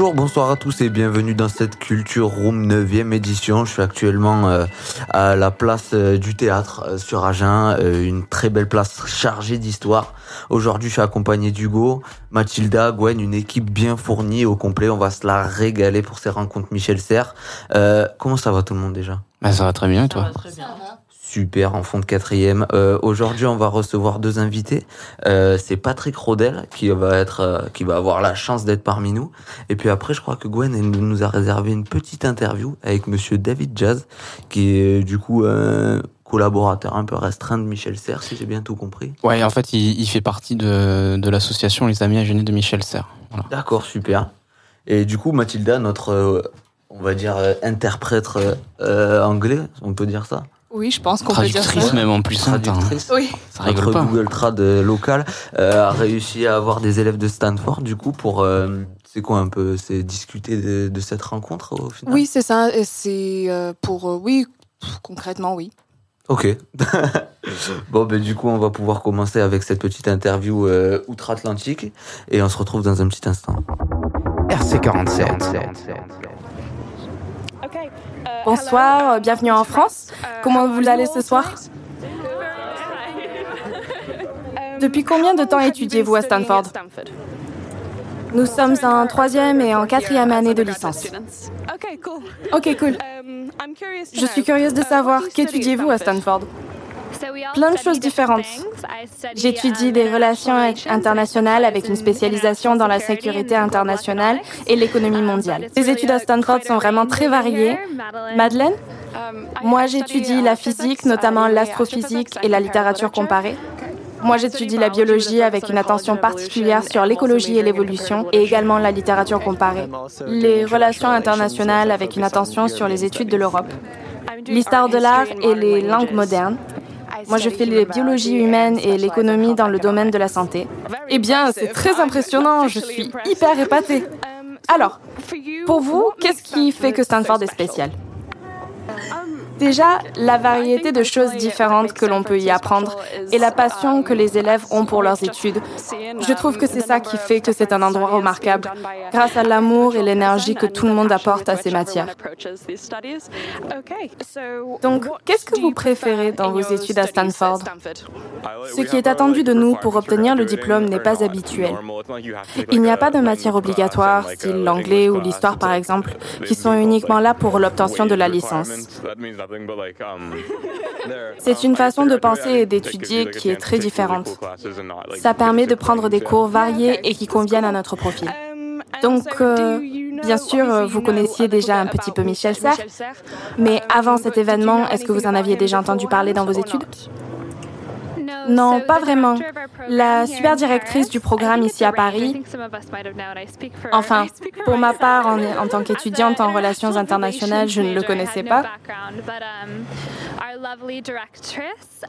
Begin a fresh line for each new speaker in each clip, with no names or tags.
Bonjour, bonsoir à tous et bienvenue dans cette Culture Room 9e édition. Je suis actuellement euh, à la place euh, du théâtre euh, sur Agen, euh, une très belle place chargée d'histoire. Aujourd'hui, je suis accompagné d'Hugo, Mathilda, Gwen, une équipe bien fournie au complet. On va se la régaler pour ces rencontres Michel Serres. Euh, comment ça va tout le monde déjà?
Bah, ça va très bien et toi?
Super, en fond de quatrième. Euh, Aujourd'hui, on va recevoir deux invités. Euh, c'est Patrick Rodel qui va être, euh, qui va avoir la chance d'être parmi nous. Et puis après, je crois que Gwen elle nous a réservé une petite interview avec Monsieur David Jazz, qui est du coup un collaborateur un peu restreint de Michel Serres, si j'ai bien tout compris.
Ouais, en fait, il, il fait partie de, de l'association Les Amis Agenais de Michel Serres. Voilà.
D'accord, super. Et du coup, Mathilda, notre, on va dire interprète anglais, on peut dire ça?
Oui, je pense qu'on peut dire ça.
Traductrice même en plus. hein.
Traductrice.
Oui.
Ça rigole
Notre
pas.
Google Trad euh, local euh, a réussi à avoir des élèves de Stanford du coup pour euh, c'est quoi un peu c'est discuter de, de cette rencontre au final?
Oui, c'est ça. C'est euh, pour. euh, oui, concrètement, oui.
ok bon ben du coup on va pouvoir commencer avec cette petite interview euh, outre-Atlantique et on se retrouve dans un petit instant
RC47.
Bonsoir, euh, bienvenue en France. Comment vous allez ce soir Depuis combien de temps étudiez-vous à Stanford Nous sommes en troisième et en quatrième année de licence. Ok, cool. Je suis curieuse de savoir, qu'étudiez-vous à Stanford?
Plein de choses différentes.
J'étudie des relations internationales avec une spécialisation dans la sécurité internationale et l'économie mondiale. Les études à Stanford sont vraiment très variées. Madeleine Moi, j'étudie la physique, notamment l'astrophysique et la littérature comparée. Moi, j'étudie la biologie avec une attention particulière sur l'écologie et l'évolution, et également la littérature comparée. Les relations internationales avec une attention sur les études de l'Europe. L'histoire de l'art et les langues modernes. Moi, je fais les biologies humaines et l'économie dans le domaine de la santé. Eh bien, c'est très impressionnant. Je suis hyper épatée. Alors, pour vous, qu'est-ce qui fait que Stanford est spécial? Déjà, la variété de choses différentes que l'on peut y apprendre et la passion que les élèves ont pour leurs études. Je trouve que c'est ça qui fait que c'est un endroit remarquable, grâce à l'amour et l'énergie que tout le monde apporte à ces matières. Donc, qu'est-ce que vous préférez dans vos études à Stanford Ce qui est attendu de nous pour obtenir le diplôme n'est pas habituel. Il n'y a pas de matières obligatoires, style l'anglais ou l'histoire par exemple, qui sont uniquement là pour l'obtention de la licence. C'est une façon de penser et d'étudier qui est très différente. Ça permet de prendre des cours variés et qui conviennent à notre profil. Donc, euh, bien sûr, vous connaissiez déjà un petit peu Michel Serres, mais avant cet événement, est-ce que vous en aviez déjà entendu parler dans vos études? Non, pas vraiment. La super directrice du programme ici à Paris, enfin, pour ma part, en, en tant qu'étudiante en relations internationales, je ne le connaissais pas.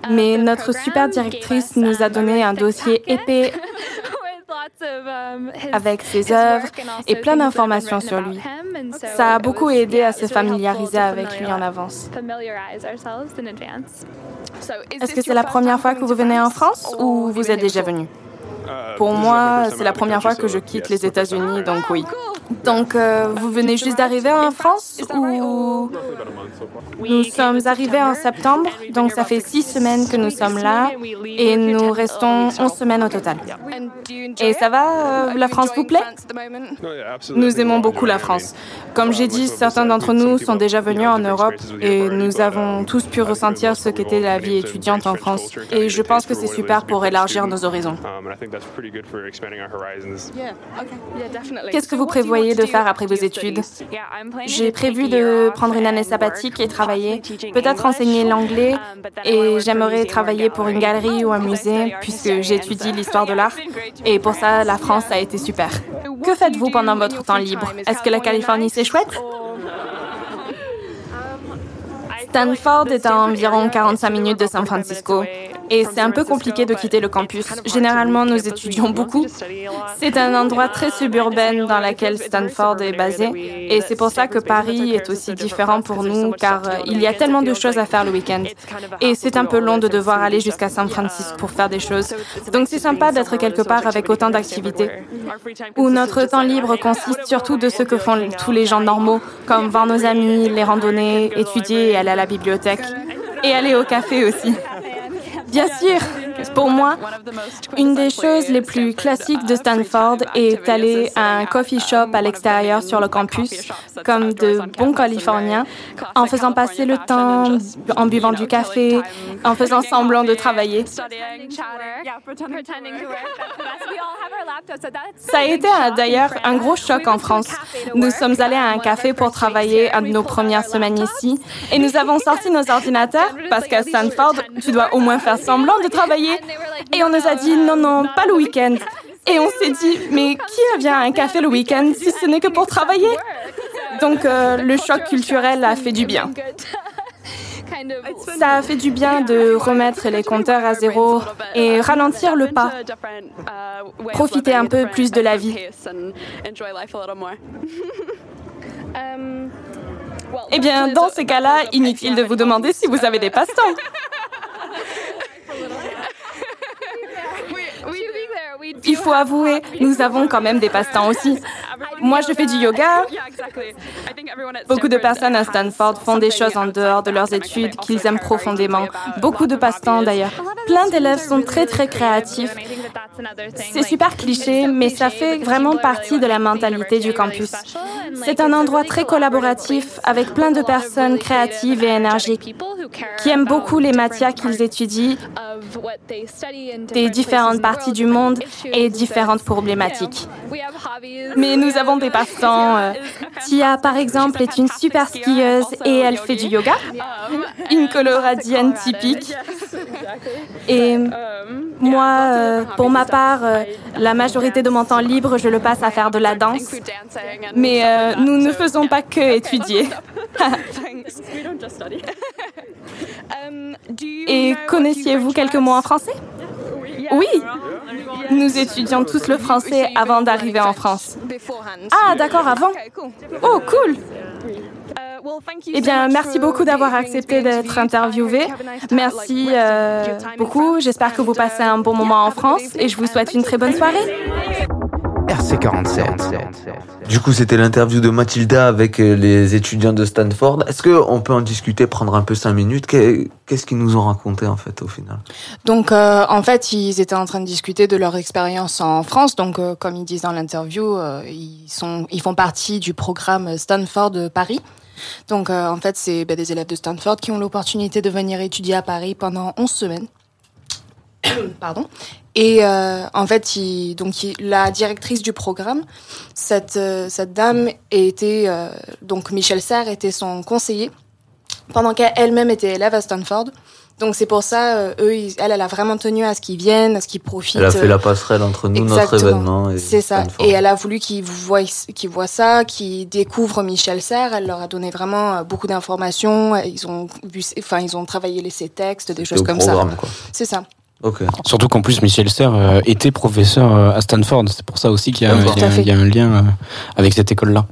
Mais notre super directrice nous a donné un dossier épais avec ses œuvres et plein d'informations sur lui. Ça a beaucoup aidé à se familiariser avec lui en avance. Est-ce que c'est la première fois que vous venez en France? Ou vous êtes déjà venu? Pour moi, c'est la première fois que je quitte les États-Unis, donc oui. Donc, euh, vous venez juste d'arriver en France ou Nous sommes arrivés en septembre, donc ça fait six semaines que nous sommes là et nous restons onze semaines au total. Et ça va euh, La France vous plaît? Nous aimons beaucoup la France. Comme j'ai dit, certains d'entre nous sont déjà venus en Europe et nous avons tous pu ressentir ce qu'était la vie étudiante en France. Et je pense que c'est super pour élargir nos horizons. Qu'est-ce que vous prévoyez de faire après vos études? J'ai prévu de prendre une année sabbatique et travailler, peut-être enseigner l'anglais, et j'aimerais travailler pour une galerie ou un musée, puisque j'étudie l'histoire de l'art. Et pour ça, la France a été super. Que faites-vous pendant votre temps libre? Est-ce que la Californie, c'est chouette? Stanford est à environ 45 minutes de San Francisco et c'est un peu compliqué de quitter le campus. Généralement, nous étudions beaucoup. C'est un endroit très suburbain dans lequel Stanford est basé. Et c'est pour ça que Paris est aussi différent pour nous car il y a tellement de choses à faire le week-end. et c'est un peu long de devoir aller jusqu'à San Francisco pour faire des choses. Donc c'est sympa d'être quelque part avec autant d'activités. où notre temps libre consiste surtout de ce que font tous les gens normaux comme voir nos amis, les randonnées, étudier et aller à la bibliothèque et aller au café aussi. Bien sûr, pour moi, une des choses les plus classiques de Stanford est aller à un coffee shop à l'extérieur sur le campus, comme de bons Californiens, en faisant passer le temps, en buvant du café, en faisant semblant de travailler. Ça a été d'ailleurs un gros choc en France. Nous sommes allés à un café pour travailler un de nos premières semaines ici. Et nous avons sorti nos ordinateurs parce qu'à Stanford, tu dois au moins faire semblant de travailler. Et on nous a dit non, non, pas le week-end. Et on s'est dit, mais qui vient à un café le week-end si ce n'est que pour travailler? Donc euh, le choc culturel a fait du bien. Ça a fait du bien de remettre les compteurs à zéro et ralentir le pas. Profiter un peu plus de la vie. Eh bien, dans ces cas-là, inutile de vous demander si vous avez des passe-temps. Il faut avouer, nous avons quand même des passe-temps aussi. Moi, je fais du yoga. Beaucoup de personnes à Stanford font des choses en dehors de leurs études qu'ils aiment profondément. Beaucoup de passe-temps d'ailleurs. Plein d'élèves sont très très créatifs. C'est super cliché, mais ça fait vraiment partie de la mentalité du campus. C'est un endroit très collaboratif avec plein de personnes créatives et énergiques qui aiment beaucoup les matières qu'ils étudient des différentes parties du monde et différentes problématiques. Mais nous avons des passe-temps. Euh, Tia, par exemple, est une super skieuse et elle fait du yoga, une coloradienne typique. Et moi, euh, pour ma part, euh, la majorité de mon temps libre, je le passe à faire de la danse. Mais nous ne faisons pas que étudier. Et connaissiez-vous quelques mots en français? Oui. Nous étudions tous le français avant d'arriver en France. Ah, d'accord, avant. Oh, cool. Eh bien, merci beaucoup d'avoir accepté d'être interviewé. Merci euh, beaucoup. J'espère que vous passez un bon moment en France et je vous souhaite une très bonne soirée.
RC47. Du coup, c'était l'interview de Mathilda avec euh, les étudiants de Stanford. Est-ce qu'on peut en discuter, prendre un peu cinq minutes? Qu'est-ce qu'ils nous ont raconté en fait au final?
Donc, euh, en fait, ils étaient en train de discuter de leur expérience en France. Donc, euh, comme ils disent dans l'interview, ils sont, ils font partie du programme Stanford Paris. Donc, en fait, c'est ben, des élèves de Stanford qui ont l'opportunité de venir étudier à Paris pendant 11 semaines. Pardon. Et euh, en fait, donc la directrice du programme, cette, euh, cette dame était euh, donc Michel Serre était son conseiller pendant qu'elle-même était élève à Stanford. Donc c'est pour ça, euh, eux, elle, elle a vraiment tenu à ce qu'ils viennent, à ce qu'ils profitent.
Elle a fait la passerelle entre nous, notre événement.
C'est ça. Et elle a voulu qu'ils voient, qu'ils voient ça, qu'ils découvrent Michel Serre. Elle leur a donné vraiment beaucoup d'informations. Ils ont vu, enfin, ils ont travaillé les, ses textes, des choses comme ça. C'est ça.
Surtout qu'en plus, Michel Serre euh, était professeur euh, à Stanford. C'est pour ça aussi qu'il y, a un lien euh, avec cette école-là.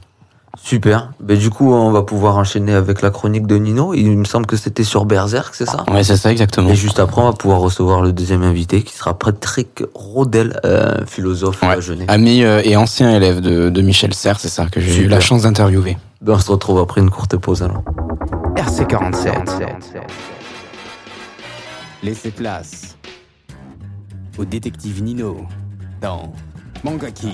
Super. Ben, du coup, on va pouvoir enchaîner avec la chronique de Nino. Il me semble que c'était sur Berserk, c'est ça?
Ouais, c'est ça, exactement.
Et juste après, on va pouvoir recevoir le deuxième invité qui sera Patrick Rodel, philosophe ouais.
Ami et ancien élève de, Michel Serre, c'est ça, que j'ai eu la chance d'interviewer.
Ben, on se retrouve après une courte pause alors.
RC47. Laissez place au détective Nino dans Mangaki.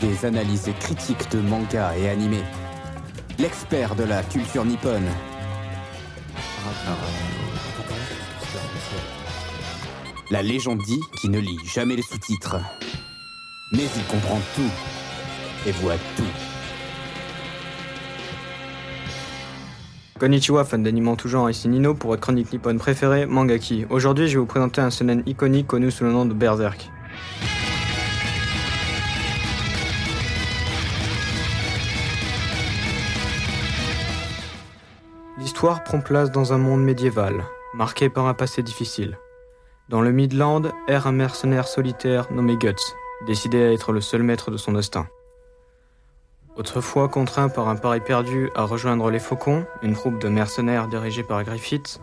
Des analyses critiques de manga et animés. L'expert de la culture nippone. La légende dit qu'il ne lit jamais les sous-titres. Mais il comprend tout et voit tout.
Konnichiwa, fan d'animants tout genre, ici Nino pour votre chronique nippone préférée, Mangaki. Aujourd'hui, je vais vous présenter un shonen iconique connu sous le nom de Berserk. L'histoire prend place dans un monde médiéval, marqué par un passé difficile. Dans le Midland erre un mercenaire solitaire nommé Guts, décidé à être le seul maître de son destin. Autrefois contraint par un pari perdu à rejoindre les Faucons, une troupe de mercenaires dirigée par Griffith,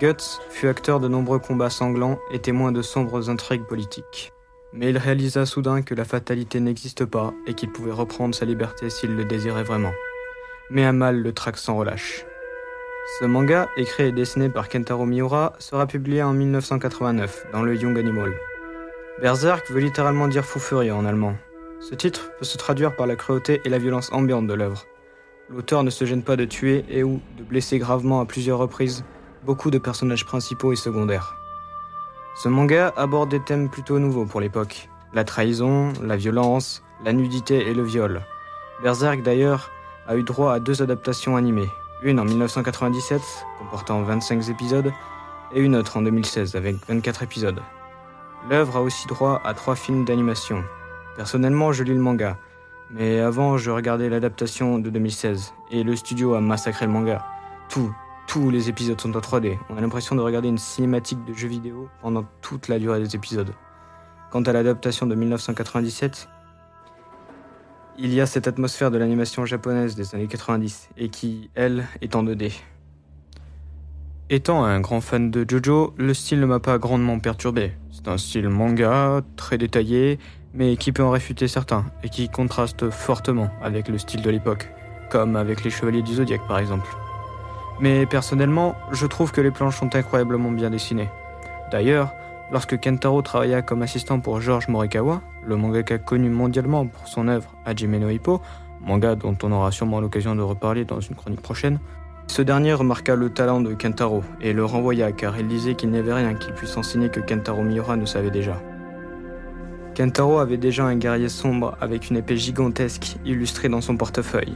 Guts fut acteur de nombreux combats sanglants et témoin de sombres intrigues politiques. Mais il réalisa soudain que la fatalité n'existe pas et qu'il pouvait reprendre sa liberté s'il le désirait vraiment. Mais un mal le traque sans relâche. Ce manga, écrit et dessiné par Kentaro Miura, sera publié en 1989 dans le Young Animal. Berserk veut littéralement dire fou furieux en allemand, ce titre peut se traduire par la cruauté et la violence ambiante de l'œuvre. L'auteur ne se gêne pas de tuer et ou de blesser gravement à plusieurs reprises beaucoup de personnages principaux et secondaires. Ce manga aborde des thèmes plutôt nouveaux pour l'époque. La trahison, la violence, la nudité et le viol. Berserk d'ailleurs a eu droit à deux adaptations animées, une en 1997 comportant 25 épisodes et une autre en 2016 avec 24 épisodes. L'œuvre a aussi droit à trois films d'animation, Personnellement, je lis le manga. Mais avant, je regardais l'adaptation de 2016. Et le studio a massacré le manga. Tout, tous les épisodes sont en 3D. On a l'impression de regarder une cinématique de jeu vidéo pendant toute la durée des épisodes. Quant à l'adaptation de 1997, il y a cette atmosphère de l'animation japonaise des années 90 et qui, elle, est en 2D. Étant un grand fan de Jojo, le style ne m'a pas grandement perturbé. C'est un style manga, très détaillé, mais qui peut en réfuter certains, et qui contraste fortement avec le style de l'époque, comme avec les Chevaliers du Zodiaque par exemple. Mais personnellement, je trouve que les planches sont incroyablement bien dessinées. D'ailleurs, lorsque Kentaro travailla comme assistant pour George Morikawa, le mangaka connu mondialement pour son œuvre Hajime no Hippo, manga dont on aura sûrement l'occasion de reparler dans une chronique prochaine, ce dernier remarqua le talent de Kentaro et le renvoya car il disait qu'il n'y avait rien qu'il puisse enseigner que Kentaro Miura ne savait déjà. Kentaro avait déjà un guerrier sombre avec une épée gigantesque illustrée dans son portefeuille.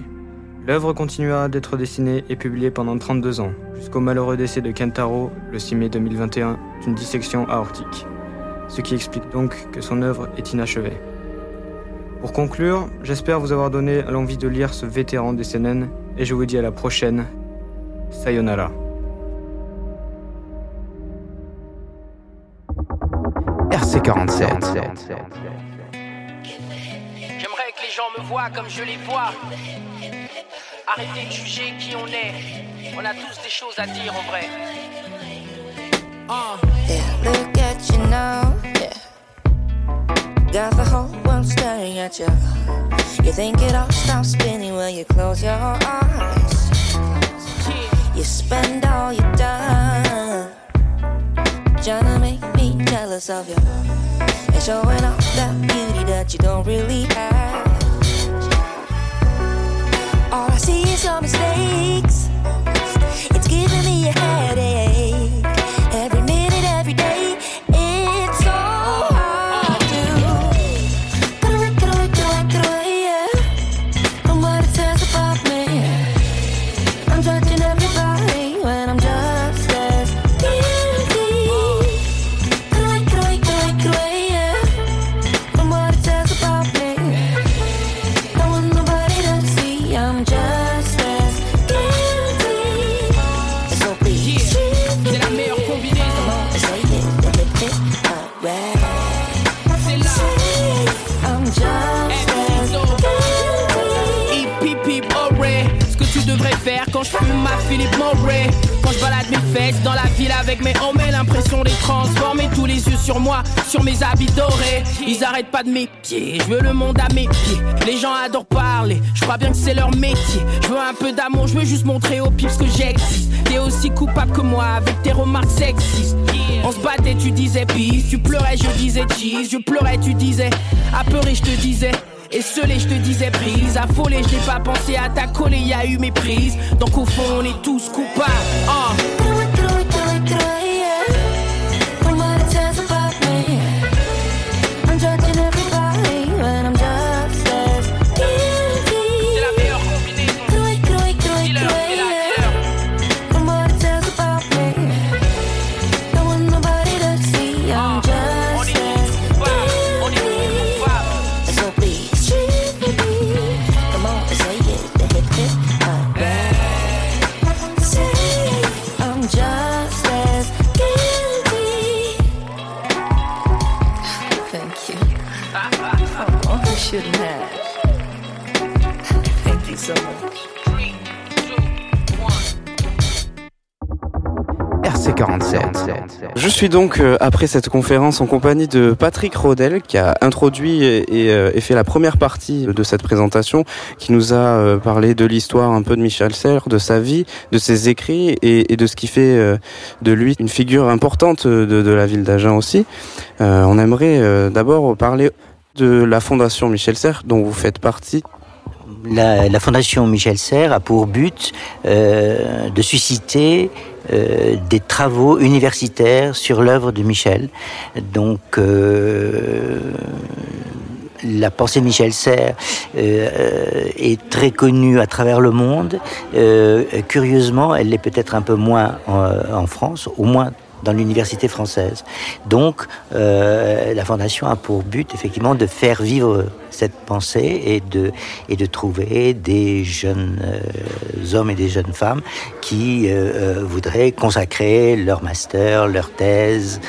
L'œuvre continua d'être dessinée et publiée pendant 32 ans, jusqu'au malheureux décès de Kentaro le 6 mai 2021 d'une dissection aortique, ce qui explique donc que son œuvre est inachevée. Pour conclure, j'espère vous avoir donné l'envie de lire ce vétéran des CNN et je vous dis à la prochaine. Sayonara.
RC47.
Gens me voient comme je les vois. Arrêtez de juger qui on est. On a tous des choses à dire en vrai.
Uh. Yeah, look at you now. Yeah. Got the whole world staring at you. You think it all stops spinning when you close your eyes. You spend all your time trying to make me jealous of you and showing off that beauty that you don't really have. I see some mistakes.
Quand je fume ma Philippe Morray Quand je balade mes fesses dans la ville avec mes hommes L'impression les transformer tous les yeux sur moi Sur mes habits dorés. Ils arrêtent pas de m'épier Je veux le monde à mes pieds. Les gens adorent parler Je crois bien que c'est leur métier. Je veux un peu d'amour Je veux juste montrer aux pips que j'existe. T'es aussi coupable que moi avec tes remarques sexistes. On se battait tu disais peace. Tu pleurais je disais cheese. Je pleurais tu disais apeuré je te disais et seulé, je te disais prise, affolé, je n'ai pas pensé à ta coller, y a eu méprise. Donc au fond, on est tous coupables. hein.
RC47. Je suis donc euh, après cette conférence en compagnie de Patrick Rodel qui a introduit et, euh, fait la première partie de cette présentation, qui nous a euh, parlé de l'histoire un peu de Michel Serres, de sa vie, de ses écrits et, de ce qui fait de lui une figure importante de, de la ville d'Agen aussi. on aimerait d'abord parler de la fondation Michel Serres dont vous faites partie.
La, Fondation Michel Serres a pour but de susciter euh, des travaux universitaires sur l'œuvre de Michel. Donc, euh, la pensée de Michel Serres euh, est très connue à travers le monde. curieusement, elle l'est peut-être un peu moins en France, au moins dans l'université française. Donc, euh, la Fondation a pour but effectivement de faire vivre cette pensée et de, et de trouver des jeunes euh, hommes et des jeunes femmes qui euh, voudraient consacrer leur master, leur thèse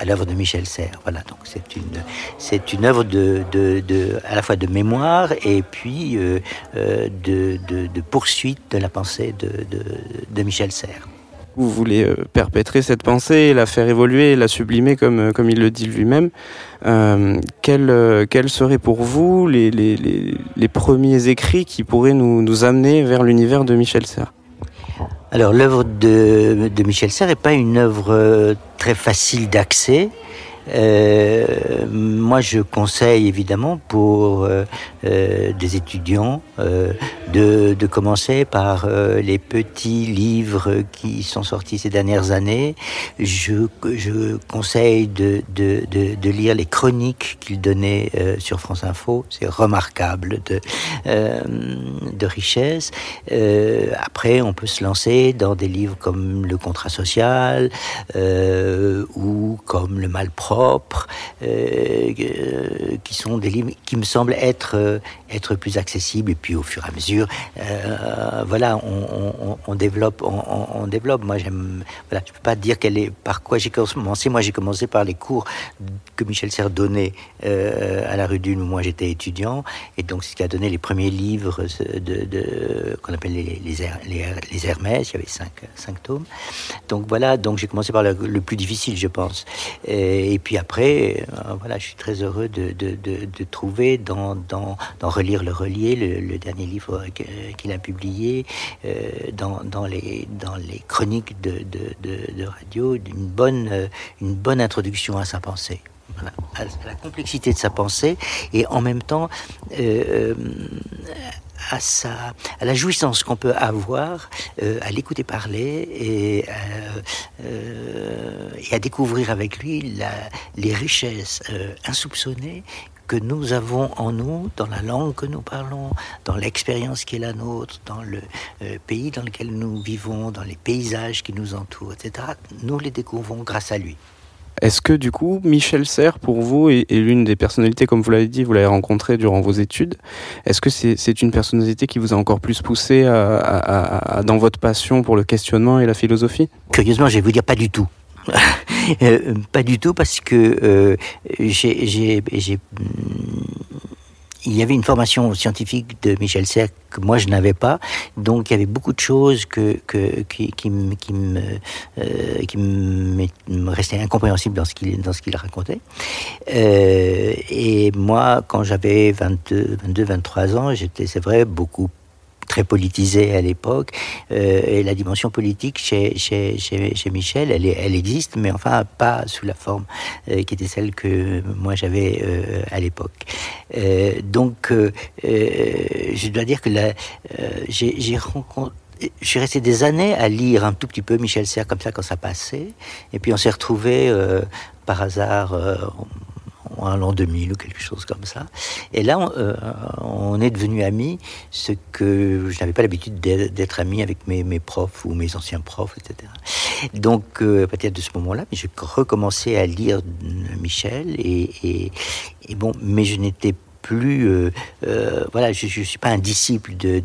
à l'œuvre de Michel Serres. Voilà, donc c'est une, c'est une œuvre de, de, de, à la fois de mémoire et puis de, de, poursuite de la pensée de, de, de Michel Serres
vous voulez euh, perpétrer cette pensée, la faire évoluer, la sublimer comme, euh, comme il le dit lui-même. Euh, quels, euh, seraient pour vous les, premiers écrits qui pourraient nous, nous amener vers l'univers de Michel Serres?
Alors l'œuvre de, de Michel Serres n'est pas une œuvre très facile d'accès. Euh, moi, je conseille évidemment pour euh, euh des étudiants de, commencer par les petits livres qui sont sortis ces dernières années. Je, conseille de, lire les chroniques qu'il donnait sur France Info. C'est remarquable de, richesse. après, on peut se lancer dans des livres comme Le contrat social ou comme Le mal propre euh, euh, qui sont des livres qui me semblent être euh, être plus accessibles. Et puis au fur et à mesure, voilà, on, on, développe, on, développe. Moi, j'aime. Voilà, je peux pas dire quelle est par quoi j'ai commencé. Moi, j'ai commencé par les cours que Michel Serres donnait à la rue Dune où moi j'étais étudiant, et donc ce qui a donné les premiers livres de, qu'on appelle les les, les, Hermès. Il y avait cinq, cinq tomes. Donc voilà, donc j'ai commencé par le, plus difficile, je pense. Et, puis après, euh, voilà, je suis très heureux de, de, de, trouver dans, dans, dans, Relire le Relier, le, dernier livre qu'il a publié, euh, dans, dans, les, dans les chroniques de, de, radio, une bonne, euh, une bonne introduction à sa pensée. Voilà, à la complexité de sa pensée et en même temps à, sa, à la jouissance qu'on peut avoir euh, à l'écouter parler et, euh, euh, et, à découvrir avec lui la, les richesses insoupçonnées que nous avons en nous, dans la langue que nous parlons, dans l'expérience qui est la nôtre, dans le pays dans lequel nous vivons, dans les paysages qui nous entourent, etc. Nous les découvrons grâce à lui.
Est-ce que du coup, Michel Serres, pour vous, est, l'une des personnalités, comme vous l'avez dit, vous l'avez rencontré durant vos études. Est-ce que c'est une personnalité qui vous a encore plus poussé dans votre passion pour le questionnement et la philosophie?
Curieusement, je vais vous dire pas du tout. Euh, pas du tout parce que euh, j'ai il y avait une formation scientifique de Michel Serres que moi je n'avais pas, donc il y avait beaucoup de choses que, que qui, qui, me euh, qui me restaient incompréhensibles dans ce qu'il dans ce qu'il racontait. Euh, et moi, quand j'avais 22, 22, 23 ans, j'étais, c'est vrai, beaucoup très politisé à l'époque. Euh, et la dimension politique chez, Michel, elle, existe, mais enfin pas sous la forme euh, qui était celle que moi j'avais euh, à l'époque. Donc, je dois dire que j'ai rencontré je suis resté des années à lire un tout petit peu Michel Serres comme ça quand ça passait. Et puis on s'est retrouvé par hasard, en l'an 2000 ou quelque chose comme ça. Et là, on, euh, on est devenus amis, ce que je n'avais pas l'habitude d'être ami avec mes, profs ou mes anciens profs, etc. Donc, euh, partir de ce moment-là, j'ai recommencé à lire Michel et, bon, mais je n'étais plus, euh, euh, voilà, je, je suis pas un disciple de,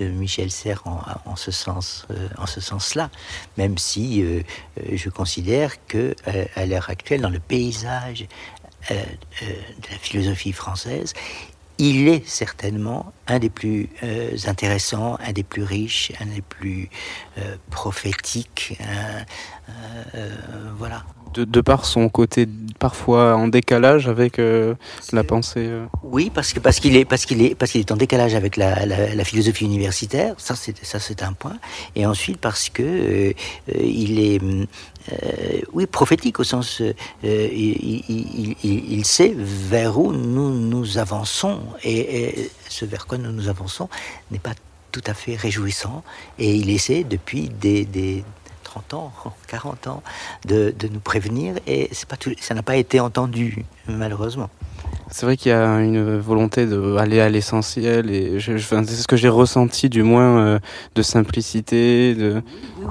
Michel Serres en, ce sens, euh, en ce sens-là, même si euh, je considère que à l'heure actuelle, dans le paysage euh, euh, de la philosophie française, il est certainement un des plus euh, intéressants, un des plus riches, un des plus prophétiques. hein, voilà.
De, de par son côté parfois en décalage avec euh, la pensée. euh.
Oui, parce que parce qu'il est parce qu'il est parce qu'il est en décalage avec la, la, la philosophie universitaire. Ça c'est ça c'est un point. Et ensuite parce que euh, il est hum, oui prophétique au sens il, il, il, il sait vers où nous nous avançons et, et ce vers quoi nous nous avançons n'est pas tout à fait réjouissant et il essaie depuis des, des 30 ans, 40 ans de, de nous prévenir et pas tout, ça n'a pas été entendu malheureusement.
C'est vrai qu'il y a une volonté d'aller à l'essentiel et je, je- enfin, c'est ce que j'ai ressenti du moins euh, de simplicité. De...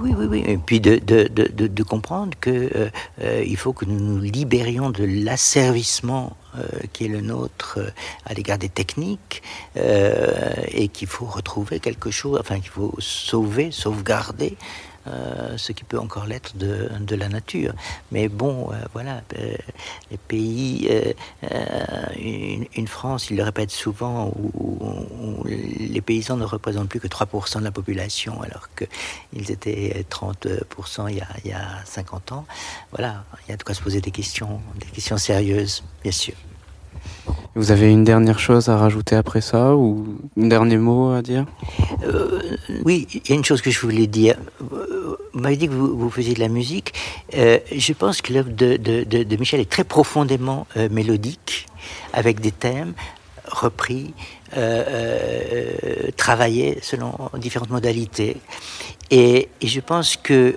Oui, oui, oui. Et puis de, de, de, comprendre que euh, euh, faut que nous nous libérions de l'asservissement euh, qui est le nôtre à l'égard des techniques et qu'il faut retrouver quelque chose, enfin qu'il faut sauver, sauvegarder. Euh, ce qui peut encore l'être de, de la nature. Mais bon, euh, voilà, euh, les pays, une, une France, il le répète souvent, où, où- où les paysans ne représentent plus que 3% de la population, alors qu'ils étaient 30% il y, a, il y a 50 ans. Voilà, il y a de quoi se poser des questions, des questions sérieuses, bien sûr.
Vous avez une dernière chose à rajouter après ça ou un dernier mot à dire?
Euh, oui, il y a une chose que je voulais dire. Vous m'avez dit que vous, faisiez de la musique. Euh, je pense que l'œuvre de, de, Michel est très profondément euh, mélodique, avec des thèmes repris, euh, travaillés selon différentes modalités. Et, je pense que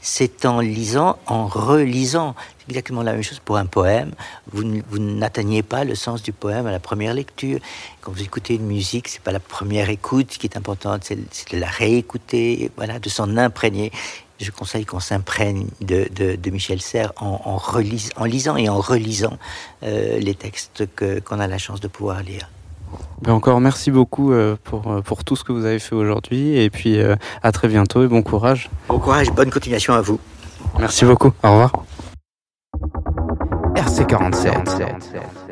c'est en lisant, en relisant, exactement la même chose pour un poème. Vous, vous n'atteignez pas le sens du poème à la première lecture. Quand vous écoutez une musique, c'est pas la première écoute qui est importante, c'est de la réécouter, voilà, de s'en imprégner. Je conseille qu'on s'imprègne de, de, de Michel Serres en, en, lisant et en relisant euh, les textes qu'on a la chance de pouvoir lire.
Ben encore merci beaucoup euh, pour, euh, pour tout ce que vous avez fait aujourd'hui et puis à très bientôt et bon courage.
Bon courage, bonne continuation à vous.
Merci beaucoup, au revoir.
RC47.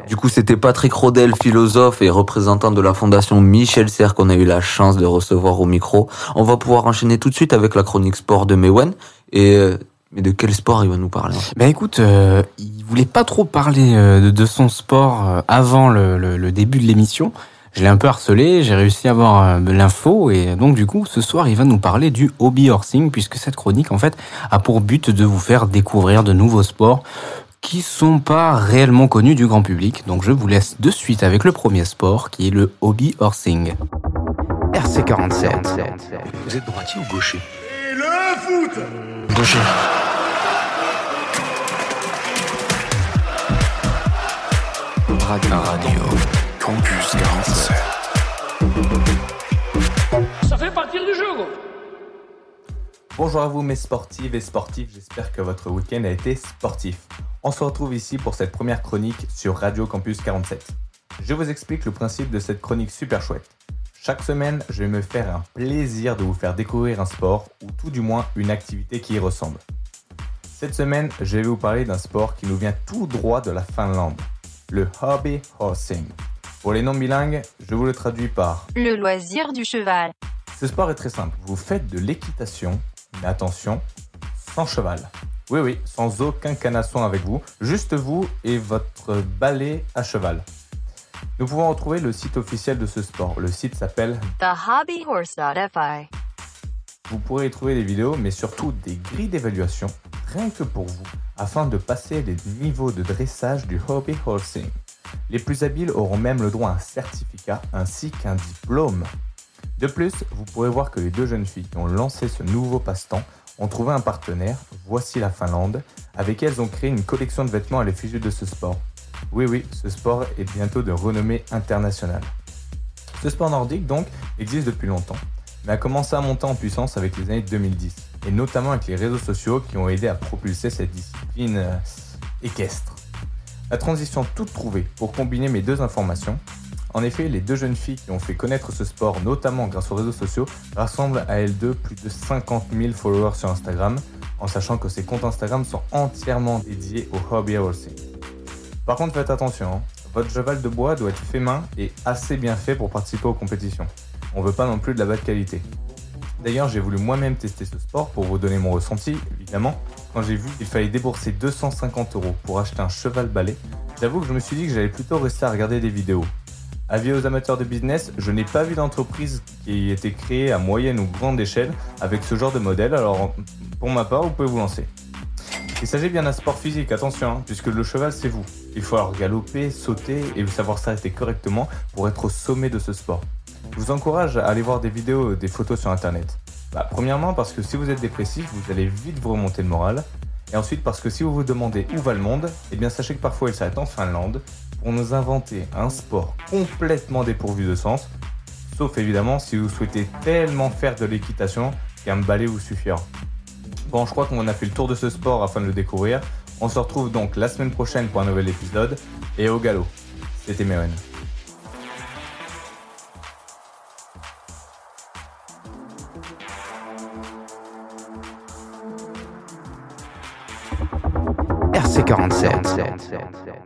Du coup, c'était Patrick Rodel, philosophe et représentant de la fondation Michel Serres qu'on a eu la chance de recevoir au micro. On va pouvoir enchaîner tout de suite avec la chronique sport de Mewen. Et euh, mais de quel sport il va nous parler
Ben écoute, euh, il voulait pas trop parler euh, de, de son sport euh, avant le, le- le début de l'émission. Je l'ai un peu harcelé, j'ai réussi à avoir euh, l'info et donc du coup ce soir il va nous parler du hobby horsing puisque cette chronique en fait a pour but de vous faire découvrir de nouveaux sports qui sont pas réellement connus du grand public. Donc je vous laisse de suite avec le premier sport qui est le hobby horsing.
RC47.
Vous êtes droitier ou gaucher?
Et le foot
Gaucher. Radio. Radio. Campus 47.
Ça fait partir du jeu, gros
Bonjour à vous mes sportives et sportifs, j'espère que votre week-end a été sportif. On se retrouve ici pour cette première chronique sur Radio Campus 47. Je vous explique le principe de cette chronique super chouette. Chaque semaine, je vais me faire un plaisir de vous faire découvrir un sport ou tout du moins une activité qui y ressemble. Cette semaine, je vais vous parler d'un sport qui nous vient tout droit de la Finlande, le hobby horsing. Pour les non bilingues, je vous le traduis par
Le loisir du cheval.
ce sport est très simple. Vous faites de l'équitation, mais attention, sans cheval. Oui, oui, sans aucun canasson avec vous, juste vous et votre balai à cheval. Nous pouvons retrouver le site officiel de ce sport. Le site s'appelle
TheHobbyHorse.fi.
Vous pourrez y trouver des vidéos, mais surtout des grilles d'évaluation, rien que pour vous, afin de passer les niveaux de dressage du hobby horsing. Les plus habiles auront même le droit à un certificat ainsi qu'un diplôme. De plus, vous pourrez voir que les deux jeunes filles qui ont lancé ce nouveau passe-temps ont trouvé un partenaire, voici la Finlande, avec qui elles ont créé une collection de vêtements à l'effigie de ce sport. Oui, oui, ce sport est bientôt de renommée internationale. Ce sport nordique, donc, existe depuis longtemps, mais a commencé à monter en puissance avec les années 2010, et notamment avec les réseaux sociaux qui ont aidé à propulser cette discipline euh, équestre. La transition toute trouvée pour combiner mes deux informations. En effet, les deux jeunes filles qui ont fait connaître ce sport, notamment grâce aux réseaux sociaux, rassemblent à elles deux plus de 50 000 followers sur Instagram, en sachant que ces comptes Instagram sont entièrement dédiés au hobby horsing. Par contre, faites attention, hein. Votre cheval de bois doit être fait main et assez bien fait pour participer aux compétitions. On veut pas non plus de la bas de qualité. D'ailleurs, j'ai voulu moi-même tester ce sport pour vous donner mon ressenti, évidemment. Quand j'ai vu qu'il fallait débourser 250 euros pour acheter un cheval balai, j'avoue que je me suis dit que j'allais plutôt rester à regarder des vidéos. Avis aux amateurs de business, je n'ai pas vu d'entreprise qui ait été créée à moyenne ou grande échelle avec ce genre de modèle, alors pour ma part, vous pouvez vous lancer. Il s'agit bien d'un sport physique, attention, hein, puisque le cheval c'est vous. Il faut alors galoper, sauter et savoir s'arrêter correctement pour être au sommet de ce sport. Je vous encourage à aller voir des vidéos, des photos sur internet. Bah, premièrement parce que si vous êtes dépressif, vous allez vite vous remonter le moral. Et ensuite parce que si vous vous demandez où va le monde, eh bien sachez que parfois il s'arrête en Finlande pour nous inventer un sport complètement dépourvu de sens. Sauf évidemment si vous souhaitez tellement faire de l'équitation qu'un balai vous suffira. Bon, je crois qu'on a fait le tour de ce sport afin de le découvrir. On se retrouve donc la semaine prochaine pour un nouvel épisode. Et au galop. C'était Meren.
RC47.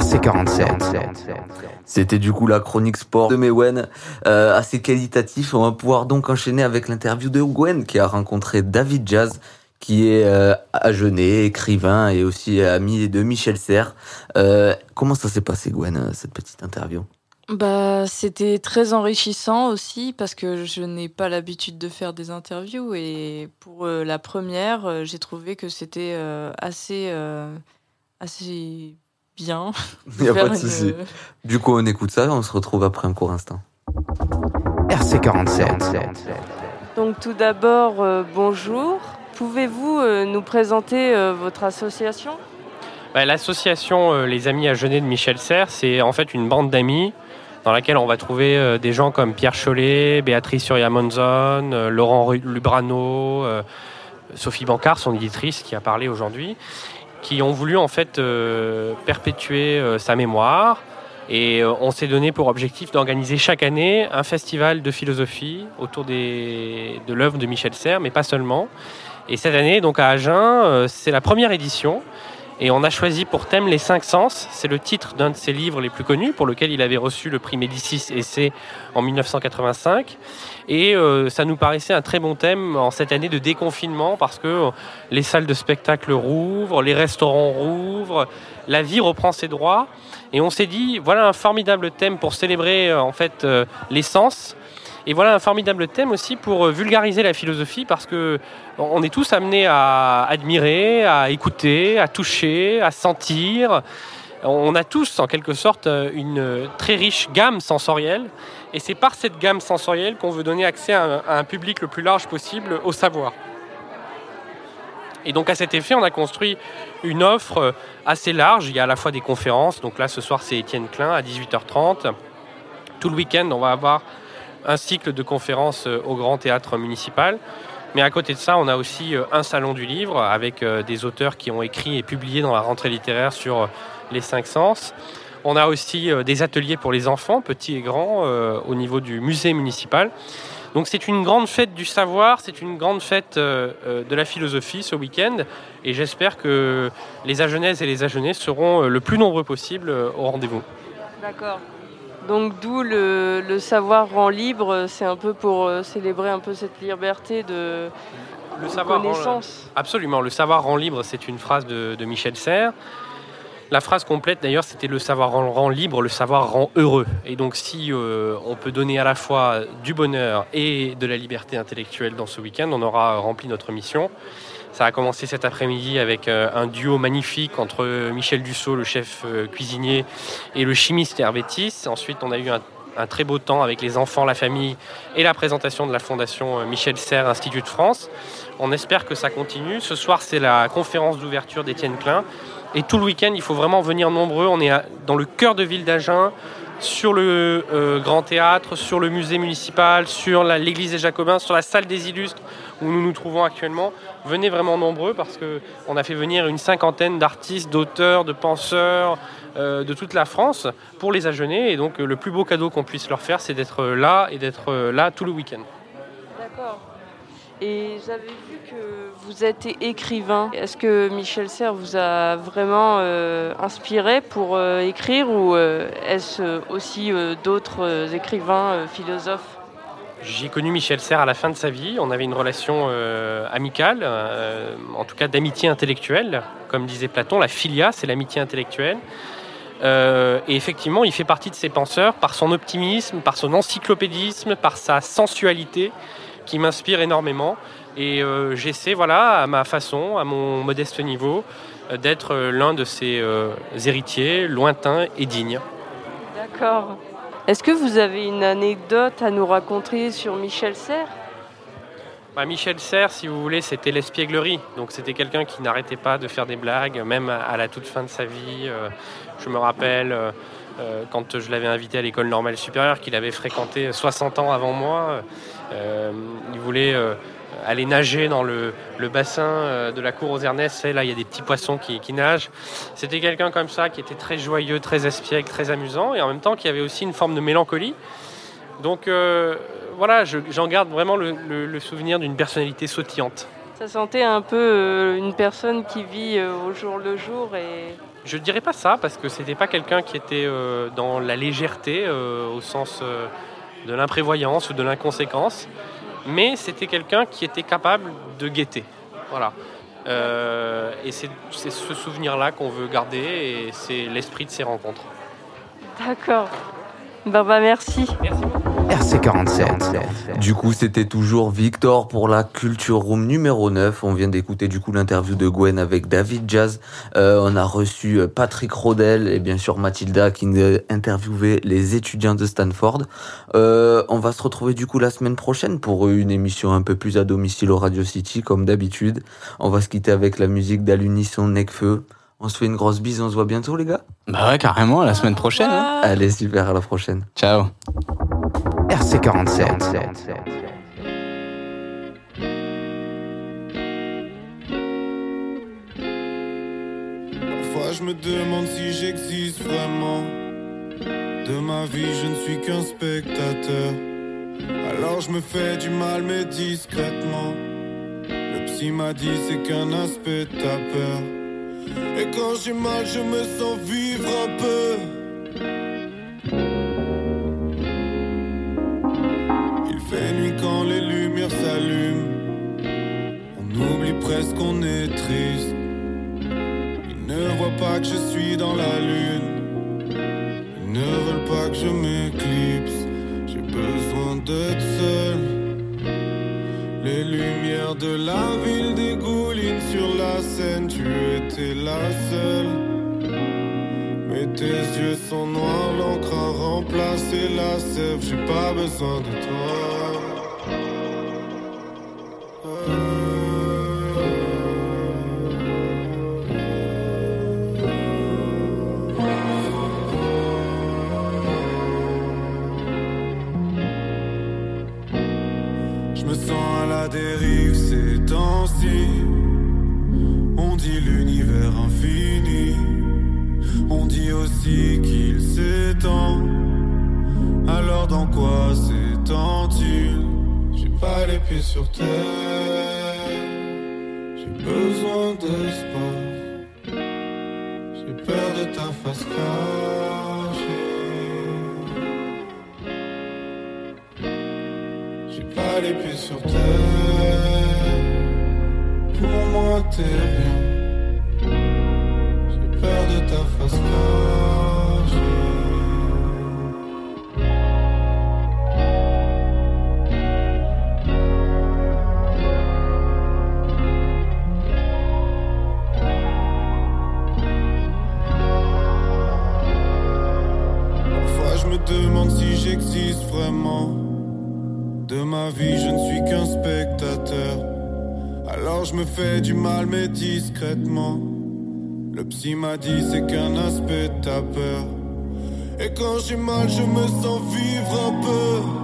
RC47.
C'était du coup la chronique sport de Mewen, euh, assez qualitatif. On va pouvoir donc enchaîner avec l'interview de Gwen qui a rencontré David Jazz, qui est euh, agenais, écrivain et aussi ami de Michel Serres. Euh, comment ça s'est passé Gwen, euh, cette petite interview?
Bah, c'était très enrichissant aussi parce que je n'ai pas l'habitude de faire des interviews et pour euh, la première, euh, j'ai trouvé que c'était euh, assez, assez bien.
Il n'y a
faire
pas de
une-
souci. Du coup, on écoute ça et on se retrouve après un court instant.
RC47.
Donc tout d'abord, euh, bonjour. Pouvez-vous euh, nous présenter euh, votre association?
Bah, L'association euh, Les Amis à Genet de Michel Serres, c'est en fait une bande d'amis dans laquelle on va trouver euh, des gens comme Pierre Chollet, Béatrice Surya-Monzon, euh, Laurent Lubrano, euh, Sophie Bancard, son éditrice, qui a parlé aujourd'hui, qui ont voulu en fait euh, perpétuer euh, sa mémoire. Et euh, on s'est donné pour objectif d'organiser chaque année un festival de philosophie autour des, de l'œuvre de Michel Serres, mais pas seulement. Et cette année, donc à Agen, c'est la première édition. Et on a choisi pour thème les cinq sens. C'est le titre d'un de ses livres les plus connus, pour lequel il avait reçu le prix Médicis Essai en 1985. Et euh, ça nous paraissait un très bon thème en cette année de déconfinement, parce que euh, les salles de spectacle rouvrent, les restaurants rouvrent, la vie reprend ses droits. Et on s'est dit, voilà un formidable thème pour célébrer euh, en fait euh, l'essence. Et voilà un formidable thème aussi pour vulgariser la philosophie parce que on est tous amenés à admirer, à écouter, à toucher, à sentir. On a tous en quelque sorte une très riche gamme sensorielle et c'est par cette gamme sensorielle qu'on veut donner accès à un, public le plus large possible au savoir. Et donc à cet effet, on a construit une offre assez large. Il y a à la fois des conférences. Donc là, ce soir, c'est Étienne Klein à 18h30. Tout le week-end, on va avoir un cycle de conférences au Grand Théâtre municipal. Mais à côté de ça, on a aussi euh, un salon du livre avec euh, des auteurs qui ont écrit et publié dans la rentrée littéraire sur euh, les cinq sens. On a aussi des ateliers pour les enfants, petits et grands, au niveau du musée municipal. Donc c'est une grande fête du savoir, c'est une grande fête de la philosophie ce week-end. Et j'espère que les Agenaises et les Agenais seront le plus nombreux possible au rendez-vous.
D'accord. Donc d'où le, le savoir rend libre, c'est un peu pour euh, célébrer un peu cette liberté de,
Le
de
savoir rend-
connaissance.
Absolument, le savoir rend libre, c'est une phrase de, de Michel Serres. La phrase complète d'ailleurs, c'était le savoir rend, rend libre, le savoir rend heureux. Et donc si euh, on peut donner à la fois du bonheur et de la liberté intellectuelle dans ce week-end, on aura rempli notre mission. Ça a commencé cet après-midi avec euh, un duo magnifique entre Michel Dussault, le chef euh, cuisinier, et le chimiste Hervé. Ensuite, on a eu un, très beau temps avec les enfants, la famille et la présentation de la fondation euh, Michel Serres Institut de France. On espère que ça continue. Ce soir, c'est la conférence d'ouverture d'Étienne Klein. Et tout le week-end, il faut vraiment venir nombreux. On est dans le cœur de ville d'Agen, sur le Grand Théâtre, sur le musée municipal, sur l'église des Jacobins, sur la salle des Illustres où nous nous trouvons actuellement. Venez vraiment nombreux parce qu'on a fait venir une cinquantaine d'artistes, d'auteurs, de penseurs euh, de toute la France pour les Agenais. Et donc, euh, le plus beau cadeau qu'on puisse leur faire, c'est d'être là et d'être euh, là tout le week-end.
D'accord. Et j'avais vu que vous êtes écrivain. Est-ce que Michel Serres vous a vraiment euh, inspiré pour euh, écrire ou euh, est-ce euh, aussi euh, d'autres euh, écrivains, euh, philosophes
J'ai connu Michel Serres à la fin de sa vie. On avait une relation euh, amicale, euh, en tout cas d'amitié intellectuelle. Comme disait Platon, la filia, c'est l'amitié intellectuelle. Euh, et effectivement, il fait partie de ces penseurs par son optimisme, par son encyclopédisme, par sa sensualité, qui m'inspire énormément. Et j'essaie, voilà, à ma façon, à mon modeste niveau, d'être l'un de ses héritiers, lointains et dignes.
D'accord. Est-ce que vous avez une anecdote à nous raconter sur Michel Serres?
Bah, Michel Serres, si vous voulez, c'était l'espièglerie. Donc c'était quelqu'un qui n'arrêtait pas de faire des blagues, même à la toute fin de sa vie. Euh, je me rappelle euh, euh, quand je l'avais invité à l'école normale supérieure, qu'il avait fréquenté 60 ans avant moi. Il voulait aller nager dans le, le bassin euh, de la cour aux Ernest. Et là, il y a des petits poissons qui, qui nagent. C'était quelqu'un comme ça qui était très joyeux, très espiègle, très amusant, et en même temps qui avait aussi une forme de mélancolie. Donc euh, voilà, je- j'en garde vraiment le, le- le souvenir d'une personnalité sautillante.
Ça sentait un peu euh, une personne qui vit euh, au jour le jour et
Je ne dirais pas ça parce que c'était pas quelqu'un qui était euh, dans la légèreté euh, au sens euh, de l'imprévoyance ou de l'inconséquence, mais c'était quelqu'un qui était capable de guetter. Voilà. Euh, et c'est ce souvenir-là qu'on veut garder et c'est l'esprit de ces rencontres.
D'accord. Ben, bah, merci.
RC47. Du coup, c'était toujours Victor pour la Culture Room numéro 9. On vient d'écouter du coup l'interview de Gwen avec David Jazz. Euh, on a reçu euh, Patrick Rodel et bien sûr Mathilda qui interviewé les étudiants de Stanford. Euh, on va se retrouver du coup la semaine prochaine pour une émission un peu plus à domicile au Radio City comme d'habitude. On va se quitter avec la musique d'Alunisson Necfeu. On se fait une grosse bise, on se voit bientôt les gars
Bah ouais, carrément, la semaine prochaine. hein.
Allez, super, à la prochaine.
Ciao.
RC47.
Parfois je me demande si j'existe vraiment. De ma vie, je ne suis qu'un spectateur. Alors je me fais du mal, mais discrètement. Le psy m'a dit c'est qu'un aspect de ta peur. Et quand j'ai mal, je me sens vivre un peu. Est triste. Ils ne voient pas que je suis dans la lune. Ils ne veulent pas que je m'éclipse. J'ai besoin d'être seul. Les lumières de la ville dégoulinent sur la scène. Tu étais la seule. Mais tes yeux sont noirs, l'encre a remplacé la sève. J'ai pas besoin de toi. Pieds sur terre. J'ai besoin de sport. J'ai peur de ta face cachée. J'ai pas les pieds sur terre. Pour moi, t'es rien. Fais du mal, mais discrètement. Le psy m'a dit c'est qu'un aspect ta peur. Et quand j'ai mal, je me sens vivre un peu.